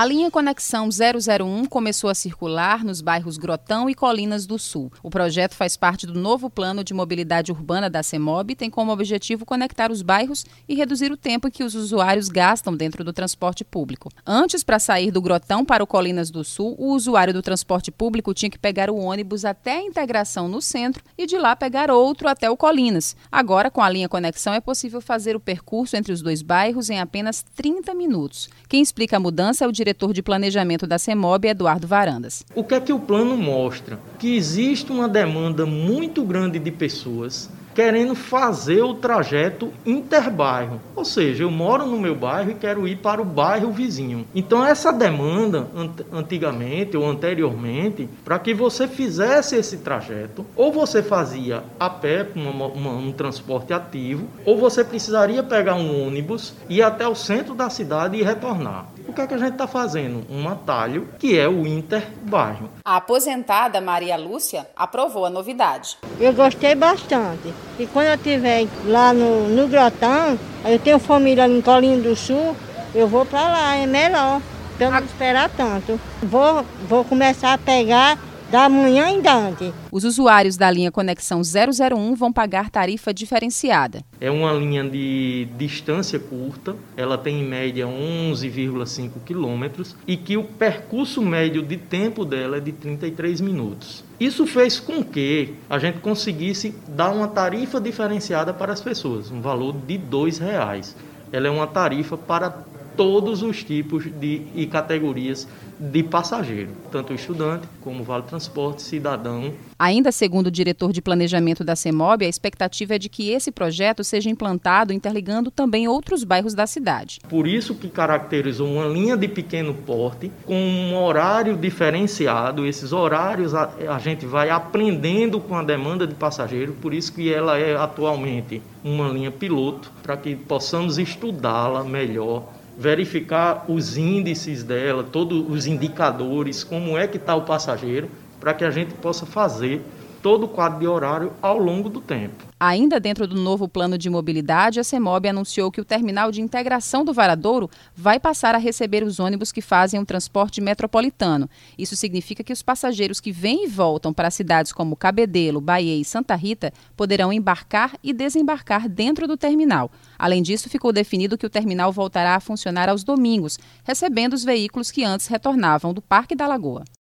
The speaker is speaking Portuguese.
A linha Conexão 001 começou a circular nos bairros Grotão e Colinas do Sul. O projeto faz parte do novo plano de mobilidade urbana da CEMOB e tem como objetivo conectar os bairros e reduzir o tempo que os usuários gastam dentro do transporte público. Antes, para sair do Grotão para o Colinas do Sul, o usuário do transporte público tinha que pegar o ônibus até a integração no centro e de lá pegar outro até o Colinas. Agora, com a linha Conexão, é possível fazer o percurso entre os dois bairros em apenas 30 minutos. Quem explica a mudança é o diretor diretor de planejamento da CEMOB, Eduardo Varandas. O que é que o plano mostra? Que existe uma demanda muito grande de pessoas querendo fazer o trajeto interbairro. Ou seja, eu moro no meu bairro e quero ir para o bairro vizinho. Então, essa demanda, antigamente ou anteriormente, para que você fizesse esse trajeto, ou você fazia a pé, uma, uma, um transporte ativo, ou você precisaria pegar um ônibus, ir até o centro da cidade e retornar. O que é que a gente está fazendo? Um atalho que é o interbairro. A aposentada Maria Lúcia aprovou a novidade. Eu gostei bastante. E quando eu estiver lá no, no Grotão, eu tenho família em Colinho do Sul, eu vou para lá, é melhor. Para não esperar tanto. Vou, vou começar a pegar da manhã em diante. Os usuários da linha Conexão 001 vão pagar tarifa diferenciada. É uma linha de distância curta, ela tem em média 11,5 quilômetros e que o percurso médio de tempo dela é de 33 minutos. Isso fez com que a gente conseguisse dar uma tarifa diferenciada para as pessoas, um valor de R$ reais. Ela é uma tarifa para todos os tipos de, e categorias de passageiro, tanto estudante como vale transporte, cidadão. Ainda segundo o diretor de planejamento da CEMOB, a expectativa é de que esse projeto seja implantado interligando também outros bairros da cidade. Por isso que caracterizou uma linha de pequeno porte com um horário diferenciado. Esses horários a, a gente vai aprendendo com a demanda de passageiro, por isso que ela é atualmente uma linha piloto para que possamos estudá-la melhor verificar os índices dela, todos os indicadores, como é que está o passageiro, para que a gente possa fazer todo o quadro de horário ao longo do tempo. Ainda dentro do novo plano de mobilidade, a CEMOB anunciou que o terminal de integração do Varadouro vai passar a receber os ônibus que fazem o transporte metropolitano. Isso significa que os passageiros que vêm e voltam para cidades como Cabedelo, Bahia e Santa Rita poderão embarcar e desembarcar dentro do terminal. Além disso, ficou definido que o terminal voltará a funcionar aos domingos, recebendo os veículos que antes retornavam do Parque da Lagoa.